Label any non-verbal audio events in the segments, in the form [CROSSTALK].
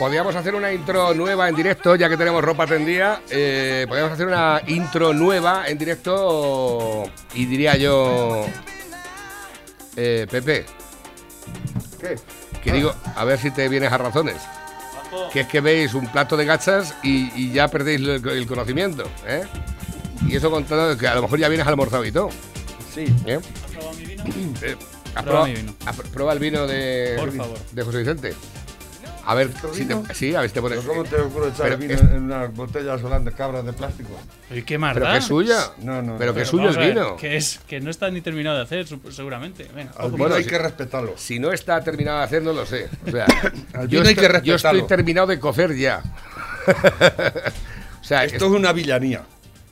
podríamos hacer una intro nueva en directo, ya que tenemos ropa tendida. Eh, podríamos hacer una intro nueva en directo y diría yo... Eh, Pepe. ¿Qué? Que digo, a ver si te vienes a razones. Que es que veis un plato de gachas y, y ya perdéis el, el conocimiento, ¿eh? Y eso contando que a lo mejor ya vienes almorzado y todo. Sí. ¿eh? Eh, ¿has probado- mi vino. [CLEARS THROAT] has pr- prueba el vino de, Por favor. de José Vicente. A ver si te, sí, a ver si te pones. ¿Pero cómo te ocurre echar Pero vino es- en unas botellas holandas cabras de plástico? ¿Y qué más Pero que es suya. No, no. Pero que Pero es suyo el vino. Que, es, que no está ni terminado de hacer, seguramente. Venga, Al vino Bueno, hay que respetarlo. Si no está terminado de hacer, no lo sé. O sea, [LAUGHS] Al yo, hay estoy, que yo estoy respetarlo. terminado de cocer ya. [LAUGHS] o sea, Esto es una villanía.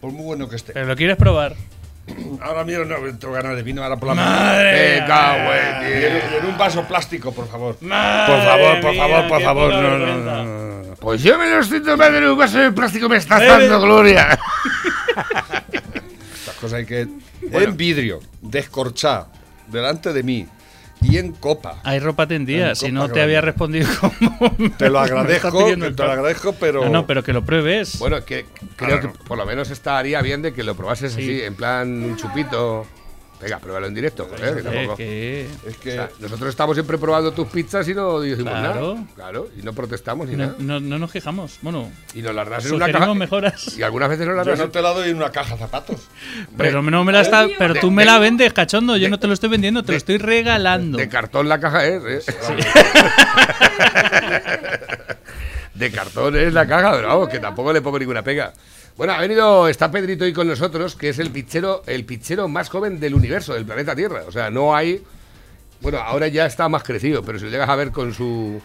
Por muy bueno que esté. Pero lo quieres probar. Ahora mismo no tengo ganas de vino, ahora por la Madre en mañana. En, un vaso plástico, por favor. Madre Por favor, por mía, favor, por favor. No, no, no, no, no. Pues yo me lo estoy tomando en un vaso de plástico, me está Eh, dando gloria. [LAUGHS] Estas cosas hay que. En vidrio, descorchar, delante de mí. Y en copa. Hay ropa tendida, En si copa no te había respondido como. me [LAUGHS] Te lo [LAUGHS] agradezco, te lo agradezco, pero. No, no, pero que lo pruebes. Bueno, que creo que por lo menos estaría bien de que lo probases Sí. así, en plan un chupito. Venga, pruébalo en directo, joder, que tampoco- que- Es O que. sea, nosotros estamos siempre probando tus pizzas y no decimos Claro. nada. Claro, y no protestamos ni no, nada. no, no nos quejamos. Bueno, Y nos las das en una caja. mejoras. Y algunas veces nos las Yo das no te la doy en una caja de zapatos. Pero no me la está, pero tú me la vendes, cachondo. Yo no te lo estoy vendiendo, te lo estoy regalando. De cartón la caja es, ¿eh? [LAUGHS] De cartón es la caja, pero vamos, que tampoco le pongo ninguna pega. Bueno, ha venido, está Pedrito hoy con nosotros, que es el pichero, el pichero más joven del universo, del planeta Tierra. O sea, no hay. Bueno, ahora ya está más crecido, pero si lo llegas a ver con su.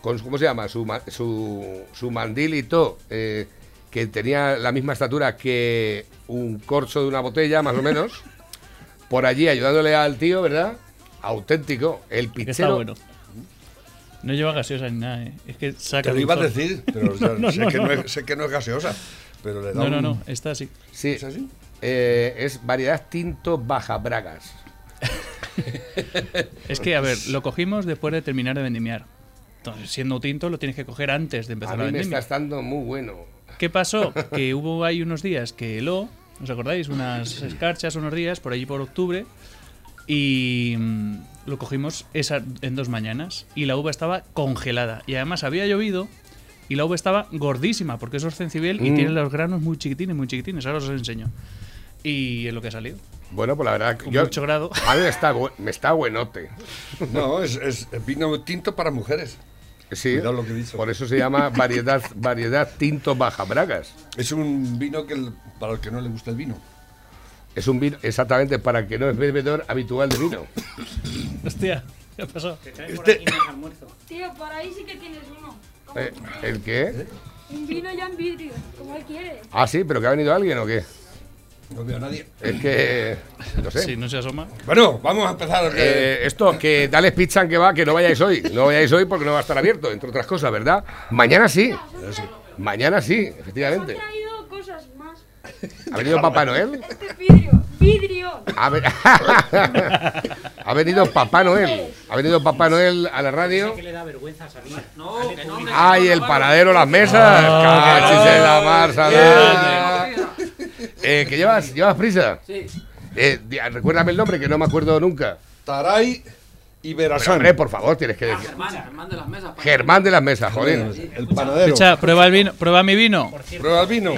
Con, su- ¿Cómo se llama? Su, ma- su, su mandil y todo, eh, que tenía la misma estatura que un corcho de una botella, más o menos. [LAUGHS] por allí ayudándole al tío, ¿verdad? Auténtico, el está pichero. bueno. No lleva gaseosa ni nada, ¿eh? Es que saca. Te lo iba a decir, pero [LAUGHS] o sea, No, sé, no, que no. no es, sé que no es gaseosa. Pero le da No, no, un- no, está así. Sí, ¿Es así? eh, es variedad tinto baja bragas. [LAUGHS] Es que, a ver, lo cogimos después de terminar de vendimiar. Entonces, siendo tinto, lo tienes que coger antes de A empezar la mí me está vendimia. estando muy bueno. ¿Qué pasó? Que hubo ahí unos días que heló, ¿os acordáis? Unas escarchas, unos días, por allí por octubre, y mm, lo cogimos esa, en dos mañanas, y la uva estaba congelada. Y además había llovido, y la uva estaba gordísima, porque eso es cencibel y Mm. tiene los granos muy chiquitines, muy chiquitines. Ahora os enseño. Y es lo que ha salido. Bueno, pues la verdad que Con yo, mucho grado. a mí me está, me está buenote. No, es, es vino tinto para mujeres. Sí, Cuidado lo que he dicho. por eso se llama variedad, [LAUGHS] variedad tinto baja bragas. Es un vino que el- para el que no le gusta el vino. Es un vino exactamente para el que no es bebedor habitual de vino. Hostia, ¿qué ha pasado? Este, Tío, por ahí sí que tienes uno. Eh, ¿El qué? Un vino ya en vidrio, como él quiere. Ah, sí, pero que ha venido alguien o qué? no veo a nadie. Es que. No sé. Si no se asoma. Bueno, vamos a empezar. eh, esto, que dale pizza que va, que no vayáis hoy. No vayáis hoy porque no va a estar abierto, entre otras cosas, ¿verdad? Mañana sí. Mañana sí, efectivamente. [LAUGHS] ¿Ha venido Papá Noel? Este vidrio, vidrio. Ha, ve- [LAUGHS] ha venido Papá Noel. Ha venido Papá Noel a la radio. que le da vergüenza salir. No, que no, ¡Ay, el panadero, las mesas! ¡Cachis en la mar, grande. salada! Eh, ¿Que llevas, llevas prisa? Sí. Eh, recuérdame el nombre, que no me acuerdo nunca. Taray y Verasán. hombre, por favor, tienes que Ah, decir. Germán, Germán de las mesas. Germán de las mesas, joder. el panadero. Echa, prueba el vino, prueba mi vino. Por cierto, Prueba el vino.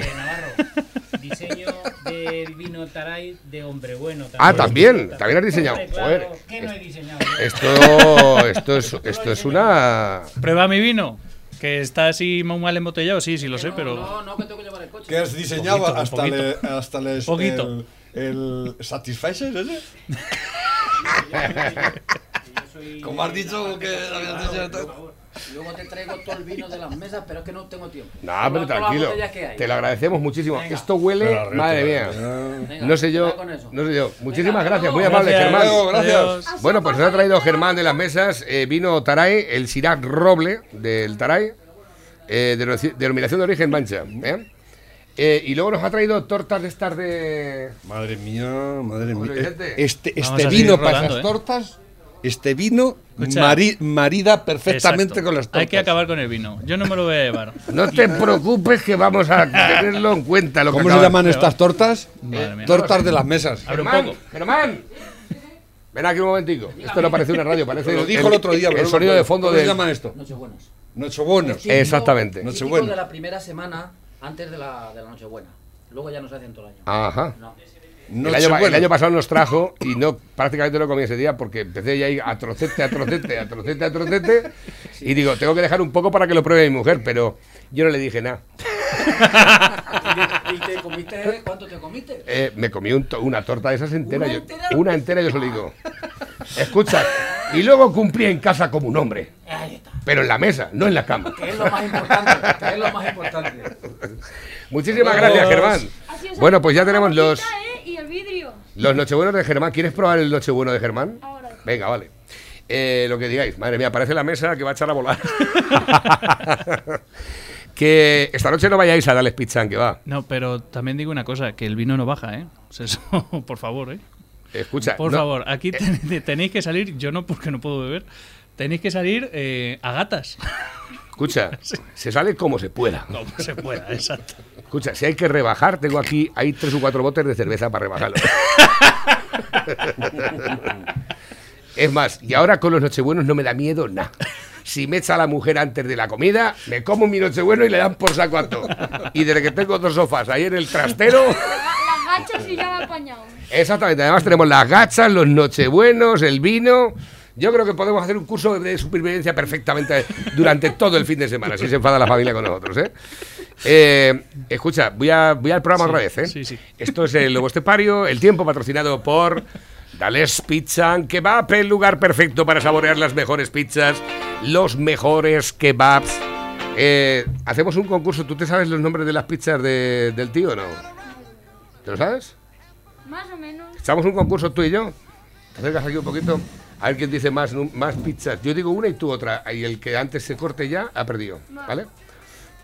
Diseño del vino Taray de hombre bueno. Ah, también, también has diseñado. Hombre, claro, Joder. ¿Qué no he diseñado? Esto, esto es, esto es una. Prueba mi vino. Que está así muy mal embotellado, sí, sí lo sé, No, pero. No, no, que tengo que llevar el coche. Que has diseñado Poquito, hasta, poquito. le, hasta les, Poquito. el, el Satisfacer ese. [LAUGHS] Como has dicho que habías diseñado. Luego te traigo todo el vino de las mesas, pero es que no tengo tiempo. No, pero las tranquilo. Te lo agradecemos muchísimo. Venga. Esto huele, madre mía. Venga, No sé yo, no sé yo. Muchísimas Venga, gracias, muy amable, Germán. Gracias. Bueno, pues nos ha traído Germán de las mesas, eh, vino Taray, el Sirac Roble del Taray, eh, de denominación de origen mancha. ¿eh? Eh, y luego nos ha traído tortas de estas de. Madre mía, madre mía. Este, este vino para rodando, esas ¿eh? tortas este vino Escucha. mari- marida perfectamente Exacto. con las tortas. Hay que acabar con el vino. Yo no me lo voy a llevar. [LAUGHS] No te preocupes que vamos a tenerlo en cuenta. Lo que ¿Cómo se llaman estas tortas? Madre mía. Tortas de las mesas. Abre un poco. Germán. Ven aquí un momentico. Esto no parece una radio, parece Lo dijo el otro día. El sonido de fondo ¿Cómo de se llaman esto? Nochebuenos. Típico- Exactamente. típico Nochebuena. de la primera semana antes de la, de la Nochebuena. Luego ya no se hacen todo el año. Ajá. No. El año, Nochebuena. el año pasado nos trajo y no prácticamente no comí ese día porque empecé ya ahí a trocete, a trocete, a trocete, a trocete. Y digo, tengo que dejar un poco para que lo pruebe mi mujer, pero yo no le dije nada. [LAUGHS] ¿Y te comiste? ¿Cuánto te comiste? Eh, me comí un to- una torta de esas entera. ¿Una yo- entera? una entera, yo se lo digo. Escucha, y luego cumplí en casa como un hombre, Ahí está. pero en la mesa, no en la cama. Que es lo más importante. Que es lo más importante. Muchísimas gracias, Germán. Bueno, pues ya tenemos los, ¿eh? Vidrio. los nochebuenos de Germán. ¿Quieres probar el nochebueno de Germán? Ahora. Venga, vale. Eh, lo que digáis. Madre mía, parece la mesa que va a echar a volar. [LAUGHS] que esta noche no vayáis a darles pizza que va. No, pero también digo una cosa, que el vino no baja, ¿eh? O sea, [LAUGHS] eso, por favor, ¿eh? Escucha. Por no- favor, aquí ten- [LAUGHS] tenéis que salir, yo no porque no puedo beber, tenéis que salir eh, a gatas. Escucha, se sale como se pueda. Como se pueda, exacto. Escucha, si hay que rebajar, tengo aquí, hay tres o cuatro botes de cerveza para rebajarlo. [LAUGHS] es más, y ahora con los nochebuenos no me da miedo nada. Si me echa la mujer antes de la comida, me como mi nochebueno y le dan por saco a todo. Y desde que tengo dos sofás ahí en el trastero, La- Las gachas y ya me apañado. exactamente, además tenemos las gachas, los nochebuenos, el vino. Yo creo que podemos hacer un curso de supervivencia perfectamente durante todo el fin de semana, si se enfada la familia con nosotros, ¿eh? Eh, escucha, voy, a, voy al programa Sí, otra vez, ¿eh? sí, sí. Esto es el Lobo Estepario, el tiempo patrocinado por Dales Pizza and Kebab, el lugar perfecto para saborear las mejores pizzas, los mejores kebabs. Eh, hacemos un concurso, ¿tú te sabes los nombres de las pizzas de- del tío o no? ¿Te lo sabes? Más o menos. Echamos un concurso tú y yo. Te acercas aquí un poquito. A ver quién dice más, más pizzas. Yo digo una y tú otra. Y el que antes se corte ya ha perdido. ¿Vale?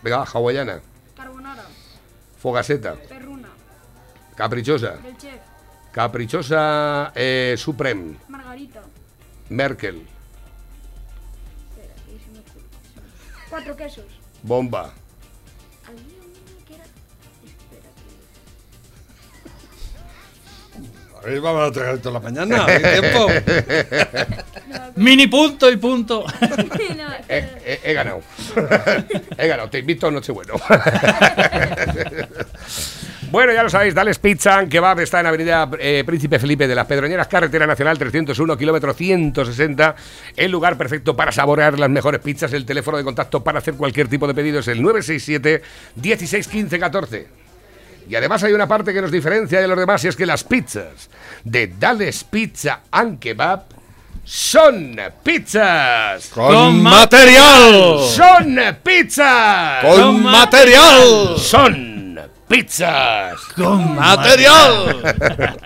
Venga, hawaiana, Carbonara. fogaseta, Perruna. caprichosa, Del chef. caprichosa eh, Supreme, Margarita. Merkel, Espera, que se me ocurre. Cuatro quesos. bomba. Vamos a tragar toda la mañana. [LAUGHS] Mini punto y punto. [LAUGHS] He, espera. he- he ganado. [LAUGHS] he ganado. Te invito a Nochebueno. bueno, ya lo sabéis, Dales Pizza and Kebab está en Avenida eh, Príncipe Felipe de las Pedroñeras, Carretera Nacional 301, kilómetro 160. El lugar perfecto para saborear las mejores pizzas. El teléfono de contacto para hacer cualquier tipo de pedido es el 967 16 15 14. Y además hay una parte que nos diferencia de los demás y es que las pizzas de Dales Pizza and Kebab son pizzas. ¡Con material! Son pizzas. ¡Con material! Son pizzas. Con ¡Material! [LAUGHS]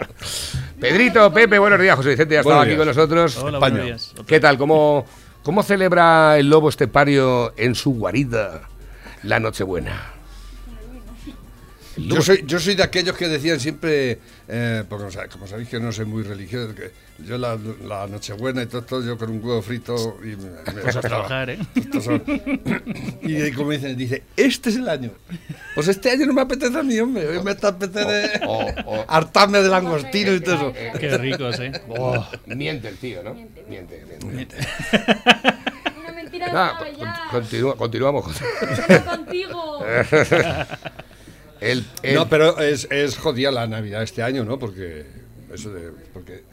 Pedrito, Pepe, buenos días. José Vicente ya estaba aquí con nosotros. Hola, España. buenos días. ¿Qué tal? ¿Cómo, ¿Cómo celebra el lobo estepario en su guarida la Nochebuena? Yo soy, yo soy de aquellos que decían siempre, eh, porque o sea, como sabéis que no soy muy religioso, que yo la, la Nochebuena y todo esto, yo con un huevo frito y me, me Vas a trabajar, ¿eh? Y como dicen, dice, este es el año. Pues este año no me apetece a mí, hombre. Hoy me está apetece Oh, oh, oh. hartarme de langostino y todo eso. Qué ricos, ¿eh? Oh, miente el tío, ¿no? Miente, Miente, miente. Una mentira de Nada, paga ya. con- continúa- continuamos, contigo. [LAUGHS] El- el- No, pero es, es jodida la Navidad este año, ¿no? Porque eso de, porque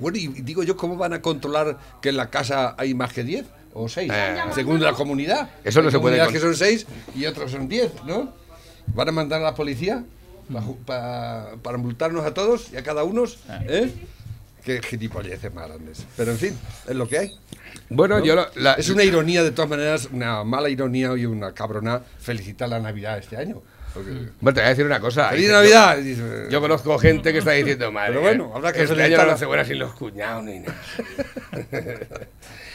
bueno, y digo yo, ¿cómo van a controlar que en la casa hay más que 10 o 6? Eh. según la comunidad. Eso no Hay se puede con- que son 6 y otros son 10, ¿no? ¿Van a mandar a la policía pa ju- pa- para multarnos a todos y a cada uno? ¿Eh? Qué gilipolleces más grandes. Pero en fin, es lo que hay. bueno, ¿no? yo lo- la- es una ironía, de todas maneras, una mala ironía y una cabrona felicitar la Navidad este año. Porque- Bueno, te voy a decir una cosa. ¡Feliz Yo- Navidad! Yo conozco gente que está diciendo, madre. Pero bueno, habrá que este año no hace buena sin los cuñados ni nada.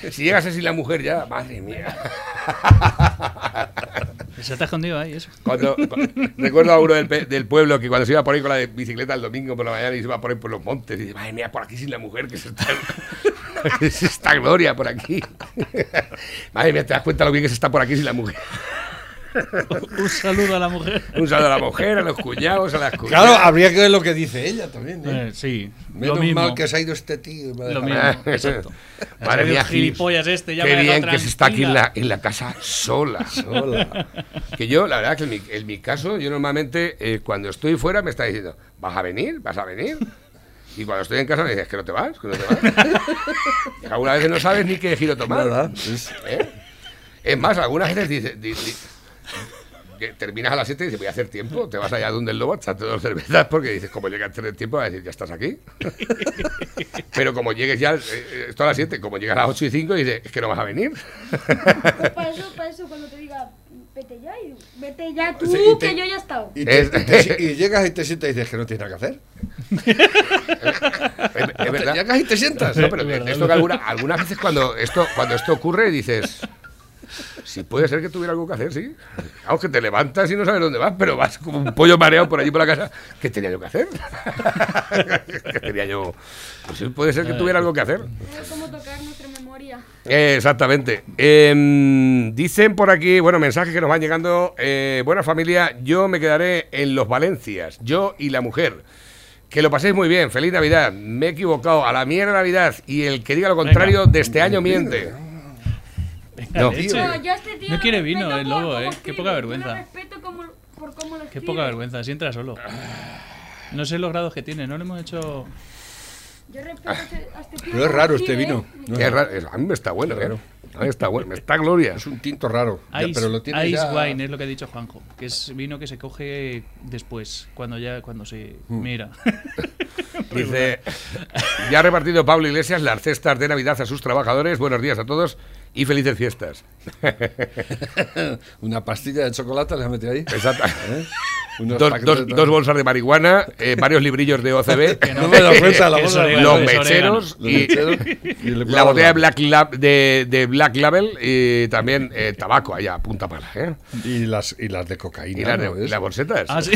[LAUGHS] si llegas así la mujer ya, madre mía. [LAUGHS] Se ha escondido ahí, eso. Cuando, cu- recuerdo a uno del, pe- del pueblo que cuando se iba por ahí con la de bicicleta el domingo por la mañana y se iba por ahí por los montes y dice, madre mía, por aquí sin la mujer que se está... [LAUGHS] está Gloria por aquí. Madre mía, te das cuenta lo bien que se está por aquí sin la mujer. Un saludo a la mujer. Un saludo a la mujer, a los cuñados, a las Claro, cuñadas. habría que ver lo que dice ella también. ¿eh? Eh, sí, Menos lo mismo. mal que se ha ido este tío. ha Lo mismo, [LAUGHS] exacto. Madre mía, gilipollas este, ya Qué bien que se está aquí en la, en la casa sola. [LAUGHS] Hola. Que yo, la verdad, que en mi, en mi caso, yo normalmente eh, cuando estoy fuera me está diciendo, ¿vas a venir? ¿Vas a venir? Y cuando estoy en casa me dices, ¿que no te vas? ¿Que no te vas? [LAUGHS] Algunas veces no sabes ni qué giro tomar. ¿eh? Es más, algunas veces dices, di- di- que terminas a las 7 y dices, voy a hacer tiempo, te vas allá donde el lobo, echarte dos cervezas, porque dices, como llega a tener tiempo, vas a decir, ya estás aquí. [LAUGHS] Pero como llegues ya, eh, eh, esto a las 7, como llegas a las 8 y 5, dices, es que no vas a venir. Pues para eso, para eso, cuando te diga, vete ya, y vete ya tú, Sí, y te- que yo ya he estado. Y, te- y te- y [LAUGHS] llegas y te sientas y dices que no tienes nada que hacer. [LAUGHS] Es, es verdad. Llegas y te sientas. No, pero esto que alguna- algunas veces cuando esto, cuando esto ocurre dices, si puede ser que tuviera algo que hacer, sí. Aunque te levantas y no sabes dónde vas, pero vas como un pollo mareado por allí por la casa. ¿Qué tenía yo que hacer? [LAUGHS] ¿Qué tenía yo? Pues sí, puede ser que tuviera algo que hacer. Es como tocar nuestra memoria. Eh, exactamente. Em, dicen por aquí, bueno, mensajes que nos van llegando. eh, buena familia, yo me quedaré en los Valencias, yo y la mujer. Que lo paséis muy bien, feliz Navidad. Me he equivocado, a la mierda Navidad. Y el que diga lo contrario de este año miente. No. No, yo este tío No lo quiere vino el lobo, eh. Qué poca vergüenza. lo respeto como, por cómo lo Qué escribe. poca vergüenza, si entra solo. No sé los grados que tiene, no le hemos hecho. Yo respeto a este, a este tío. Pero es raro este vino. ¿eh? No es, raro, a mí me está bueno, ¿eh? A mí me está bueno, me está gloria. es un tinto raro. Ya, Ice, pero lo tiene ice ya- wine es lo que ha dicho Juanjo, que es vino que se coge después, cuando ya cuando se Mm. mira. [LAUGHS] Dice, ya ha repartido Pablo Iglesias las cestas de Navidad a sus trabajadores. Buenos días a todos y felices fiestas. [LAUGHS] Una pastilla de chocolate le has metido ahí. Exacto. ¿eh? Unos Dos, paquetes dos- de- dos bolsas de marihuana, eh, varios librillos de OCB, [LAUGHS] No me dado cuenta la [LAUGHS] bolsa. los mecheros Los y mecheros y la botella de la- Black, Lab- de, de Black Label y también eh, tabaco allá, punta pala. ¿eh? Y las, y las de cocaína. Y las, de- ¿no las bolsetas. ah, sí.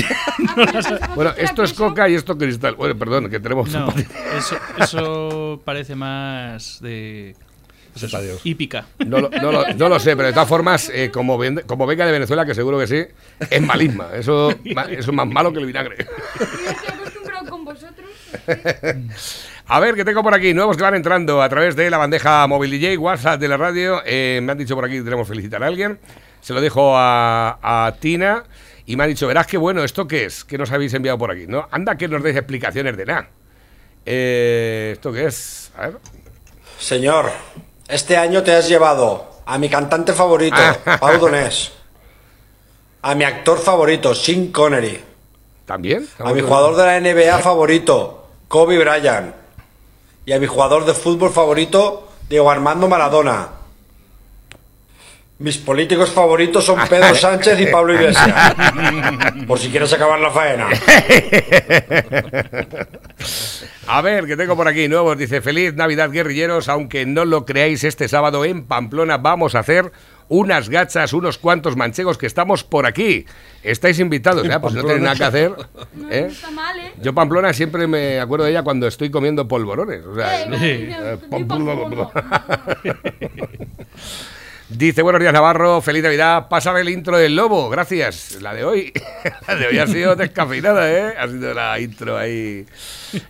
Bueno, esto es coca y esto cristal. Bueno, perdón, que tenemos No, eso, eso parece más de Sepa Dios. hípica. No, lo- no lo, no lo sé, pero de todas formas, eh, como, ven- como venga de Venezuela, que seguro que sí, es malisma. Eso, ma- eso es más malo que el vinagre. Yo estoy acostumbrado con vosotros. A ver, que tengo por aquí nuevos que van entrando a través de la bandeja móvil DJ, WhatsApp de la radio. Eh, me han dicho por aquí que tenemos que felicitar a alguien. Se lo dejo a, a Tina y me ha dicho, verás qué bueno, ¿esto qué es? Que nos habéis enviado por aquí, ¿no? Anda que nos deis explicaciones de nada. Eh, ¿Esto qué es? A ver. Señor, este año te has llevado a mi cantante favorito, [LAUGHS] Pau Donés, a mi actor favorito, Sean Connery, ¿También? a mi jugador de la NBA favorito, Kobe Bryant, y a mi jugador de fútbol favorito, Diego Armando Maradona. Mis políticos favoritos son Pedro Sánchez y Pablo Iglesias. [LAUGHS] Por si quieres acabar la faena. A ver, que tengo por aquí nuevos. Dice, feliz Navidad, guerrilleros. Aunque no lo creáis, este sábado en Pamplona vamos a hacer unas gachas, unos cuantos manchegos que estamos por aquí. Estáis invitados, ¿eh? Pues no tenéis nada que hacer. ¿eh? no está mal, ¿eh? Yo Pamplona siempre me acuerdo de ella cuando estoy comiendo polvorones. O sea, ¿no? no, [LAUGHS] [LAUGHS] Dice, buenos días Navarro, feliz Navidad, pásame el intro del lobo, gracias. La de hoy, [LAUGHS] la de hoy ha sido descafeinada, ¿eh? Ha sido la intro ahí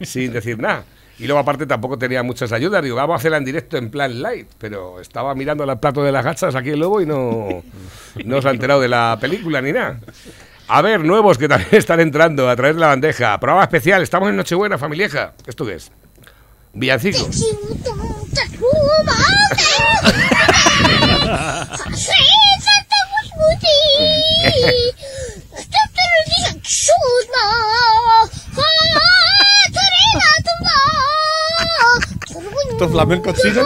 sin decir nada. Y luego aparte tampoco tenía muchas ayudas, digo, vamos a hacerla en directo en plan light, pero estaba mirando el plato de las gachas aquí el lobo y no, no se ha enterado de la película ni nada. A ver, nuevos que también están entrando a través de la bandeja. Programa especial, estamos en Nochebuena, familieja. ¿Esto qué es? Villancico. ¿Esto es flamenco chino?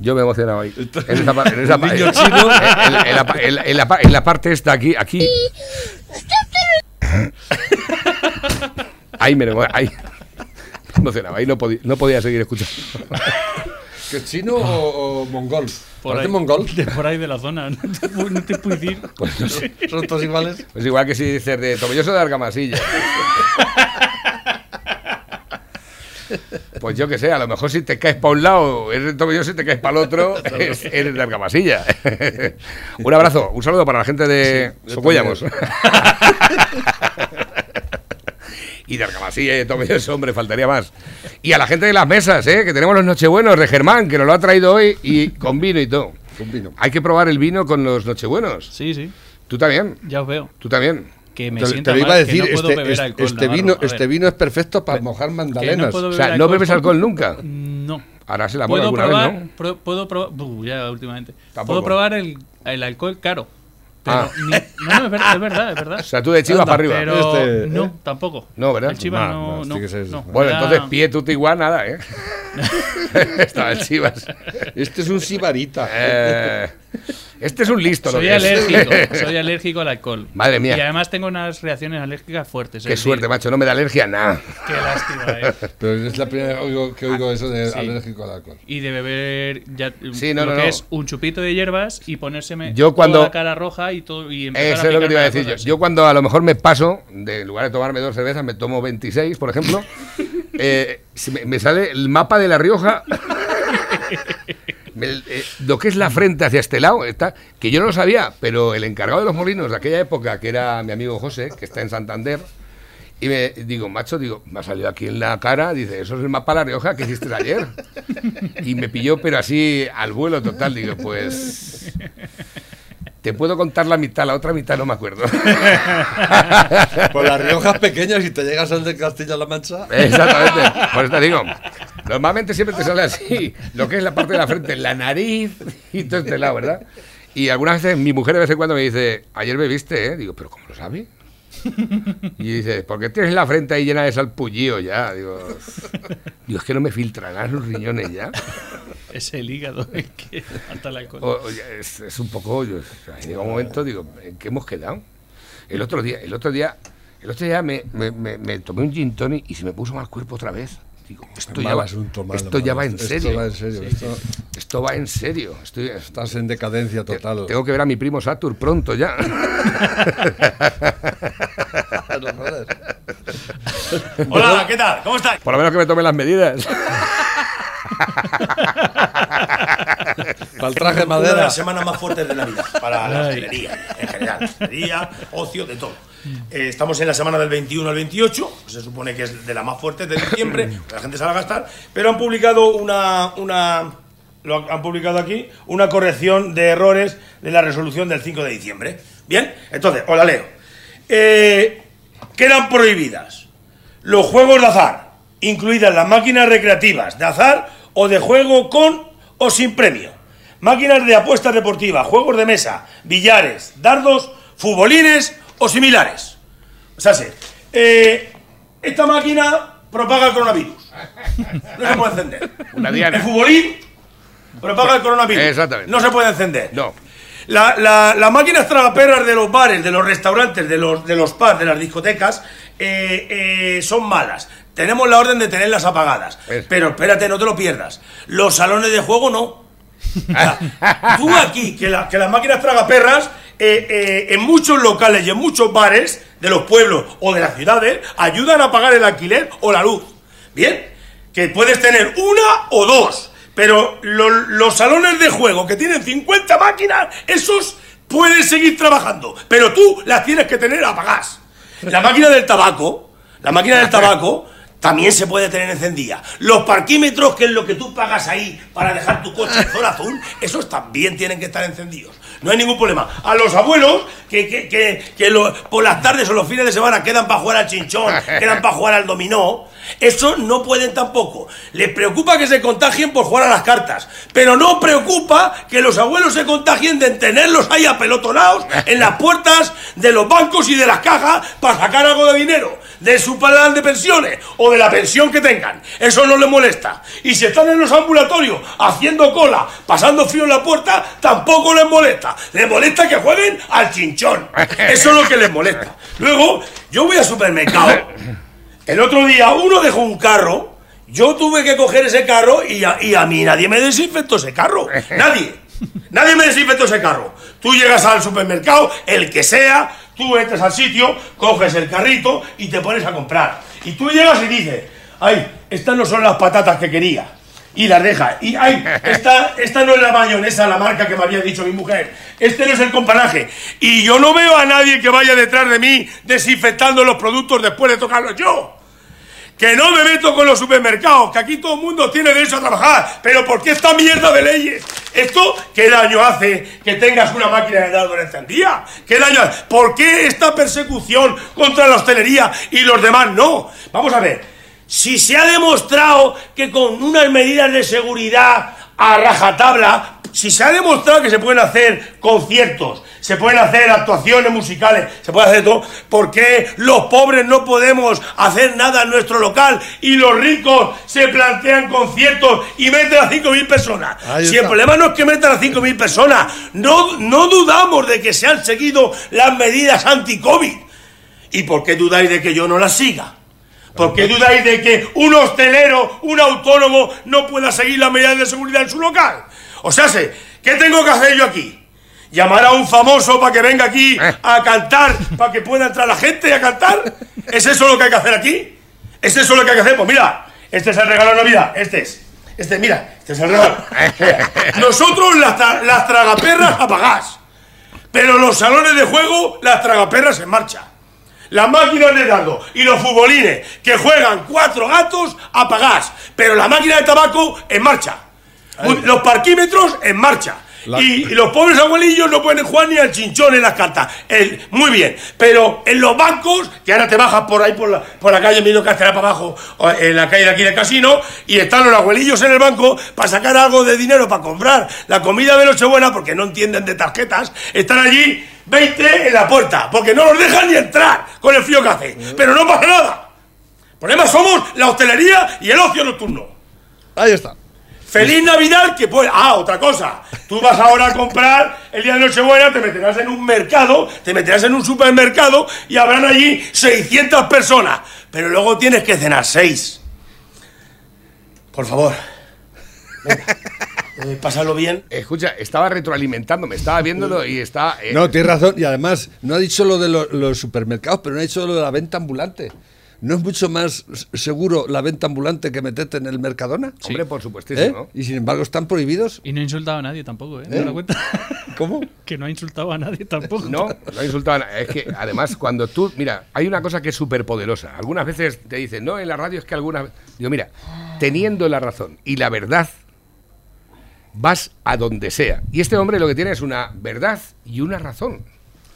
Yo me he emocionado ahí. En esa, en esa en- chino. en- en la, en la- en la pa- en la parte esta aquí, aquí. Ahí me ahí. Me emocionaba, ahí no, podía- no podía seguir escuchando. ¿Que es chino o, o mongol? Por ¿Parece ahí, mongol? De por ahí de la zona. No te, pu- no te puedo decir. [LAUGHS] Pues no. ¿Son todos iguales? Pues igual que si dices de Tomelloso de Argamasilla. Pues yo que sé, a lo mejor si te caes para un lado, eres tomillón, si te caes para el otro, [LAUGHS] es- eres de Argamasilla. [LAUGHS] un abrazo, un saludo para la gente de Socuellamos. Y de Argamasilla y de tomillones, hombre, faltaría más. Y a la gente de las mesas, ¿eh? que tenemos los Nochebuenos de Germán, que nos lo ha traído hoy, y con vino y todo. Con vino. Hay que probar el vino con los Nochebuenos. Sí, sí, Tú también, ya os veo. tú también. Que me Te, te lo iba a decir, que no puedo este, beber este- alcohol, este vino, este vino es perfecto para mojar mandalenas. puedo O sea, ¿no bebes alcohol nunca? No. Ahora se la mola Puedo alguna probar, vez, ¿no? pro- puedo probar, ya últimamente. Tampoco. Puedo probar el, el alcohol caro. Pero Ah. ni- no, no, es verdad, es verdad, es verdad. O sea, tú de chivas Anda, para arriba. Pero Este, no, ¿eh? tampoco. No, ¿verdad? El Chivas Más, no, no, ser no. Bueno, Me da- entonces pie tú igual nada, ¿eh? [LAUGHS] Estaba el Chivas. [LAUGHS] Este es un sibarita. Eh, este es un listo, lo Soy que es. alérgico, [LAUGHS] soy alérgico al alcohol. Madre mía. Y además tengo unas reacciones alérgicas fuertes. Qué suerte, decir, macho, no me da alergia a nada. Qué lástima, ¿eh? [LAUGHS] Pero es la primera vez que oigo, que oigo eso de Sí. alérgico al alcohol. Y de beber ya, Sí, no, lo no, que no. es un chupito de hierbas y ponérseme Yo cuando- toda la cara roja y todo y Eso a es lo que te iba a decir yo. Yo cuando a lo mejor me paso, de, en lugar de tomarme dos cervezas, me tomo 26, por ejemplo, [LAUGHS] eh, si me, me sale el mapa de La Rioja, eh, lo que es la frente hacia este lado, está, que yo no lo sabía, pero el encargado de los molinos de aquella época, que era mi amigo José, que está en Santander, y me digo, macho, digo, me ha salido aquí en la cara, dice, eso es el mapa de La Rioja que hiciste ayer. Y me pilló, pero así al vuelo total, digo, pues... Te puedo contar la mitad, la otra mitad no me acuerdo. Por las Riojas pequeñas y te llegas al de Castilla-La Mancha. Exactamente, por eso te digo. Normalmente siempre te sale así, [LAUGHS] lo que es la parte de la frente, la nariz y todo este lado, ¿verdad? Y algunas veces mi mujer de vez en cuando me dice, ayer bebiste, ¿eh? Digo, ¿pero cómo lo sabe? Y dice, porque tienes la frente ahí llena de salpullío ya. Digo, digo, es que no me filtrarán los riñones ya. Es el hígado el que. O- o ya es, es un poco. Yo, llega un momento, digo, ¿en qué hemos quedado? El otro día, el otro día, el otro día me, me- me- me tomé un gin tonic y se me puso mal cuerpo otra vez. Digo, esto, ya va, asunto, malo, esto ya va en Esto serio. va en serio. Esto- Esto va en serio. Estoy, estás en decadencia total. tengo que ver a mi primo Satur pronto ya. [LAUGHS] [LAUGHS] Hola, ¿qué tal? ¿Cómo estáis? Por lo menos que me tome las medidas. [LAUGHS] Para el traje de Una de madera. las semanas más fuertes de la vida para la hostelería, en general. Hostelería, ocio, de todo. Eh, estamos en la semana del 21 al 28, se supone que es de las más fuertes de diciembre, [COUGHS] que la gente sale a gastar, pero han publicado una, una lo han publicado aquí, una corrección de errores de la resolución del 5 de diciembre. Bien, entonces, os la leo. Eh, quedan prohibidas los juegos de azar, incluidas las máquinas recreativas de azar o de juego con o sin premio, máquinas de apuestas deportivas, juegos de mesa, billares, dardos, futbolines o similares. O sea, sí, eh, esta máquina propaga el coronavirus. No se puede encender. Una diana. El futbolín propaga el coronavirus. Exactamente. No se puede encender. No. La- la- las máquinas tragaperras de los bares, de los restaurantes, de los, de los pubs, de las discotecas, eh, eh, son malas. Tenemos la orden de tenerlas apagadas. Es- Pero espérate, no te lo pierdas. Los salones de juego no. O sea, [LAUGHS] Tú aquí, que, la- que las máquinas tragaperras, eh, eh, en muchos locales y en muchos bares de los pueblos o de las ciudades, ayudan a pagar el alquiler o la luz. Bien, que puedes tener una o dos, pero lo- los salones de juego que tienen 50 máquinas, esos pueden seguir trabajando, pero tú las tienes que tener apagadas. La máquina del tabaco, la máquina del [LAUGHS] tabaco también se puede tener encendida. Los parquímetros, que es lo que tú pagas ahí para dejar tu coche en zona azul, esos también tienen que estar encendidos. No hay ningún problema. A los abuelos que, que, que, que lo- por las tardes o los fines de semana quedan para jugar al chinchón, [LAUGHS] quedan para jugar al dominó, eso no pueden tampoco. Les preocupa que se contagien por jugar a las cartas, pero no preocupa que los abuelos se contagien de tenerlos ahí apelotonados en las puertas de los bancos y de las cajas para sacar algo de dinero, de su plan de pensiones o de la pensión que tengan. Eso no les molesta. Y si están en los ambulatorios haciendo cola, pasando frío en la puerta, tampoco les molesta. Les molesta que jueguen al chinchón. [LAUGHS] Eso es lo que les molesta. Luego, yo voy al supermercado. El otro día uno dejó un carro, yo tuve que coger ese carro y a, y a mí nadie me desinfectó ese carro. [LAUGHS] Nadie. Nadie me desinfectó ese carro. Tú llegas al supermercado, el que sea, tú entras al sitio, coges el carrito y te pones a comprar. Y tú llegas y dices, ay, estas no son las patatas que quería. Y las deja. Y ay, esta, esta no es la mayonesa, la marca que me había dicho mi mujer. Este no es el companaje. Y yo no veo a nadie que vaya detrás de mí desinfectando los productos después de tocarlos yo. Que no me meto con los supermercados, que aquí todo el mundo tiene derecho a trabajar. Pero ¿por qué esta mierda de leyes? ¿Esto qué daño hace que tengas una máquina de helado encendida? ¿Qué daño? ¿Por qué esta persecución contra la hostelería y los demás no? Vamos a ver. Si se ha demostrado que con unas medidas de seguridad a rajatabla, si se ha demostrado que se pueden hacer conciertos, se pueden hacer actuaciones musicales, se puede hacer todo, ¿por qué los pobres no podemos hacer nada en nuestro local y los ricos se plantean conciertos y meten a 5.000 personas? Ahí si está. el problema no es que metan a 5.000 personas, no, no dudamos de que se han seguido las medidas anti-COVID. ¿Y por qué dudáis de que yo no las siga? ¿Por qué dudáis de que un hostelero, un autónomo, no pueda seguir las medidas de seguridad en su local? O sea, sé, ¿qué tengo que hacer yo aquí? ¿Llamar a un famoso para que venga aquí a cantar, para que pueda entrar la gente a cantar? ¿Es eso lo que hay que hacer aquí? ¿Es eso lo que hay que hacer? Pues mira, este es el regalo de Navidad, este es. Este, mira, este es el regalo. [LAUGHS] Nosotros las, tra- las tragaperras apagás, pero los salones de juego, las tragaperras en marcha. Las máquinas de dardo y los futbolines que juegan cuatro gatos apagás, pero la máquina de tabaco en marcha. Los parquímetros en marcha. La- Y, y los pobres abuelillos no pueden jugar ni al chinchón en las cartas. El- muy bien. Pero en los bancos, que ahora te bajas por ahí por la, por la calle Milo Castela para abajo, en la calle de aquí del casino, y están los abuelillos en el banco para sacar algo de dinero para comprar la comida de Nochebuena, porque no entienden de tarjetas, están allí 20 en la puerta, porque no los dejan ni entrar con el frío que hace. Pero no pasa nada. El problema somos la hostelería y el ocio nocturno. Ahí está. ¡Feliz Navidad! Que puede. Ah, otra cosa. Tú vas ahora a comprar el día de Nochebuena, te meterás en un mercado, te meterás en un supermercado y habrán allí 600 personas. Pero luego tienes que cenar 6. Por favor. Venga. [LAUGHS] Eh, pásalo bien. Escucha, estaba retroalimentándome, estaba viéndolo y está. eh, No, tienes razón. Y además, no ha dicho lo de lo- los supermercados, pero no ha dicho lo de la venta ambulante. ¿No es mucho más seguro la venta ambulante que meterte en el Mercadona? Hombre, por ¿Eh? supuestísimo. Y sin embargo están prohibidos. Y no ha insultado a nadie tampoco, ¿eh? ¿Te das cuenta? [LAUGHS] ¿Cómo? que no ha insultado a nadie tampoco. No, no insultaban. Es que además, cuando tú. Mira, hay una cosa que es súper poderosa. Algunas veces te dicen, no, en la radio es que algunas. Digo, mira, teniendo la razón y la verdad, vas a donde sea. Y este hombre lo que tiene es una verdad y una razón.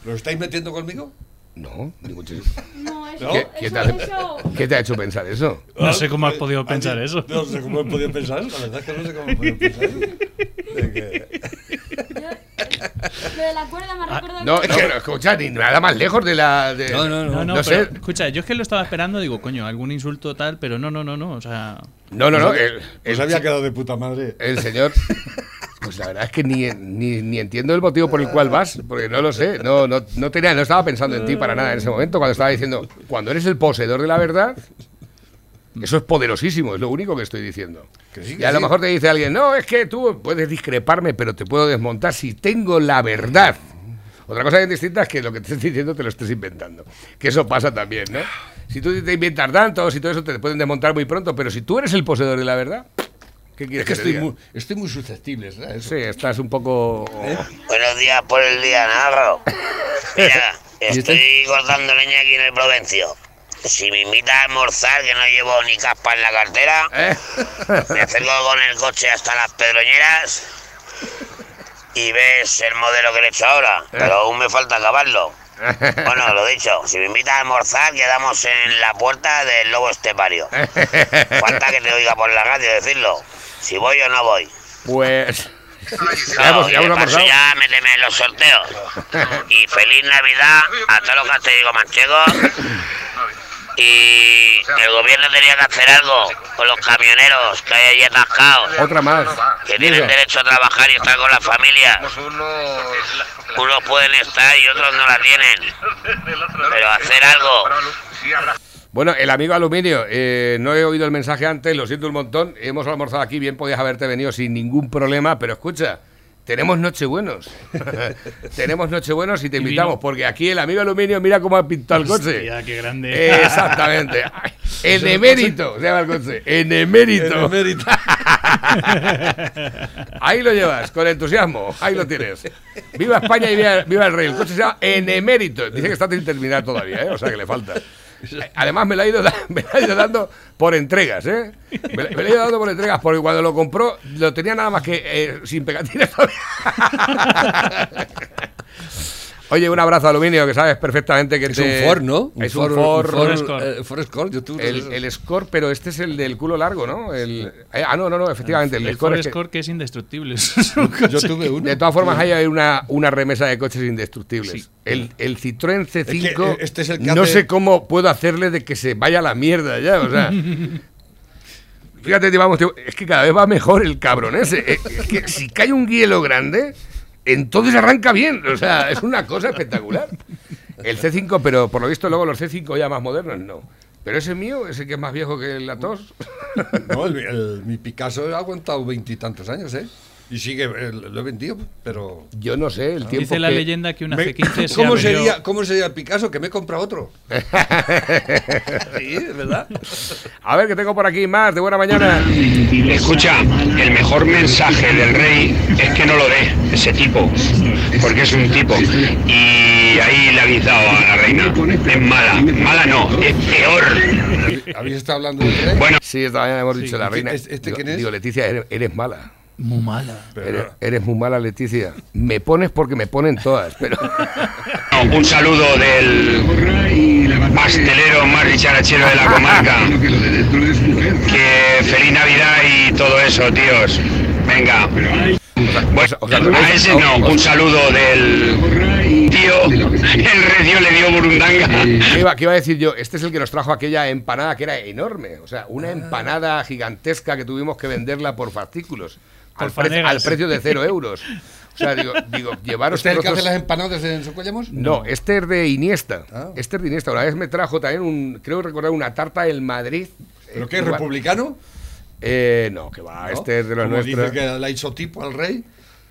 ¿Lo estáis metiendo conmigo? No, muchísimo. No, eso, ¿Qué, qué eso, te hace- eso- ¿Qué te ha hecho pensar eso? No sé cómo has podido pensar eso. No sé cómo he podido pensar eso. La verdad es que no sé cómo he podido pensar eso. [LAUGHS] De que- Lo de la cuerda me recuerda No, no, pero escucha, ni nada más lejos de la. de- No, no, no. No, no, No pero, sé. escucha, yo es que lo estaba esperando, digo, coño, algún insulto tal, pero no, no, no, no, o sea, No, no, no. El, Pues el había quedado de puta madre. el señor. [LAUGHS] Pues la verdad es que ni, ni, ni entiendo el motivo por el cual vas, porque no lo sé. No, no, no, tenía, no estaba pensando en ti para nada en ese momento, cuando estaba diciendo, cuando eres el poseedor de la verdad, eso es poderosísimo, es lo único que estoy diciendo. Que sí, que y a lo mejor te dice alguien, no, es que tú puedes discreparme, pero te puedo desmontar si tengo la verdad. Otra cosa bien distinta es que lo que te [LAUGHS] estés diciendo te lo estés inventando. Que eso pasa también, ¿no? Si tú te inventas tantos y todo eso te pueden desmontar muy pronto, pero si tú eres el poseedor de la verdad, ¿qué quieres Es que que te estoy diga? muy, estoy muy susceptible. ¿sabes? Sí, estás un poco... Buenos días por el día, Narro. [LAUGHS] Mira, ¿Y estoy este? cortando leña aquí en el Provencio. Si me invitas a almorzar, que no llevo ni caspa en la cartera, ¿Eh? me acerco con el coche hasta las pedroñeras y ves el modelo que le he hecho ahora, pero aún me falta acabarlo. [LAUGHS] Bueno, lo dicho, si me invitas a almorzar, quedamos en la puerta del lobo estepario. [LAUGHS] Falta que te oiga por la radio decirlo. Si voy o no voy. Pues... No, Ya hemos, ya ya méteme en los sorteos. [LAUGHS] Y feliz Navidad a todos los castelligos manchegos. Y el gobierno tenía que hacer algo con los camioneros que hay allí atascados. Otra más. Que tienen derecho a trabajar y estar con las familias. Unos pueden estar y otros no la tienen. Pero hacer algo. Bueno, el amigo Aluminio, eh, no he oído el mensaje antes, lo siento un montón. Hemos almorzado aquí, bien podías haberte venido sin ningún problema, pero escucha, tenemos Nochebuenos. [LAUGHS] tenemos Nochebuenos y te invitamos, porque aquí el amigo Aluminio, mira cómo ha pintado el coche. Hostia, qué grande. Eh, exactamente. [LAUGHS] En emérito, se llama el coche. En emérito. En emérito. [LAUGHS] Ahí lo llevas, con entusiasmo. Ahí lo tienes. Viva España y viva, viva el rey. El coche se llama En emérito. Dice que está sin terminar todavía, ¿eh? o sea que le falta. [LAUGHS] Además me lo, [LAUGHS] ha ido, dando por entregas, ¿eh? Me, lo- me ha ido dando por entregas porque cuando lo compró lo tenía nada más que eh, sin pegatinas todavía. [LAUGHS] Oye, un abrazo aluminio que sabes perfectamente que Es te- un Ford, ¿no? Es un Ford. Ford, Escort. eh, Ford Escort, yo tuve El, el. Score, pero este es el del culo largo, ¿no? El, eh, ah, no, no, no, efectivamente. El, El Score Ford es que- Escort que es indestructible. [LAUGHS] Yo tuve uno. de todas formas, hay ahí una, una remesa de coches indestructibles. El, el Citroën C5, que, eh, este es el que no hace- sé cómo puedo hacerle de que se vaya a la mierda ya, o sea. [LAUGHS] Fíjate, vamos, tío, es que cada vez va mejor el cabrón ese. Eh, Es que si cae un hielo grande, entonces arranca bien. O sea, es una cosa espectacular. El C5, pero por lo visto luego los C5 ya más modernos, no. Pero ese mío, ese que es más viejo que la tos. No, el- el- mi Picasso ha aguantado veintitantos años, ¿eh? Y sigue, eh, lo he vendido, pero... Yo no sé, el tiempo Dice la que- leyenda que una Me- C15 [LAUGHS] se ¿Cómo, abrió- sería, ¿Cómo sería el Picasso que me compra otro? [LAUGHS] sí, verdad. A ver, que tengo por aquí más de buena mañana. Escucha, el mejor mensaje del rey es que no lo dé ese tipo, porque es un tipo. Y ahí le ha avisado a la reina. Es mala, mala no, es peor. ¿Habéis estado hablando del rey? Bueno, Sí, esta mañana hemos dicho la ¿Y qué- reina. este- este digo, quién es? digo, Leticia, eres, eres mala. Muy mala. Eres, eres muy mala, Leticia. Me pones porque me ponen todas, pero. no, [LAUGHS] un saludo del pastelero más dicharachero de la comarca. [LAUGHS] Que feliz Navidad y todo eso, tíos. Venga. Sea, a ese no, un saludo del tío. El recio le dio burundanga. ¿Qué iba, qué iba a decir yo? Este es el que nos trajo aquella empanada que era enorme. O sea, una empanada gigantesca que tuvimos que venderla por fascículos. Al, pre- fanegas. al precio de cero euros. O sea, digo, digo [LAUGHS] llevaros ¿Este es el que hace las empanadas en Socuellamos? No, este es de Iniesta. Ah. Este es de Iniesta. Una vez me trajo también un, creo recordar una tarta del Madrid. ¿Pero Eh, qué es republicano? Eh, no, que va. ¿No? Este es de los nuestros. dice que le ha hecho tipo al rey.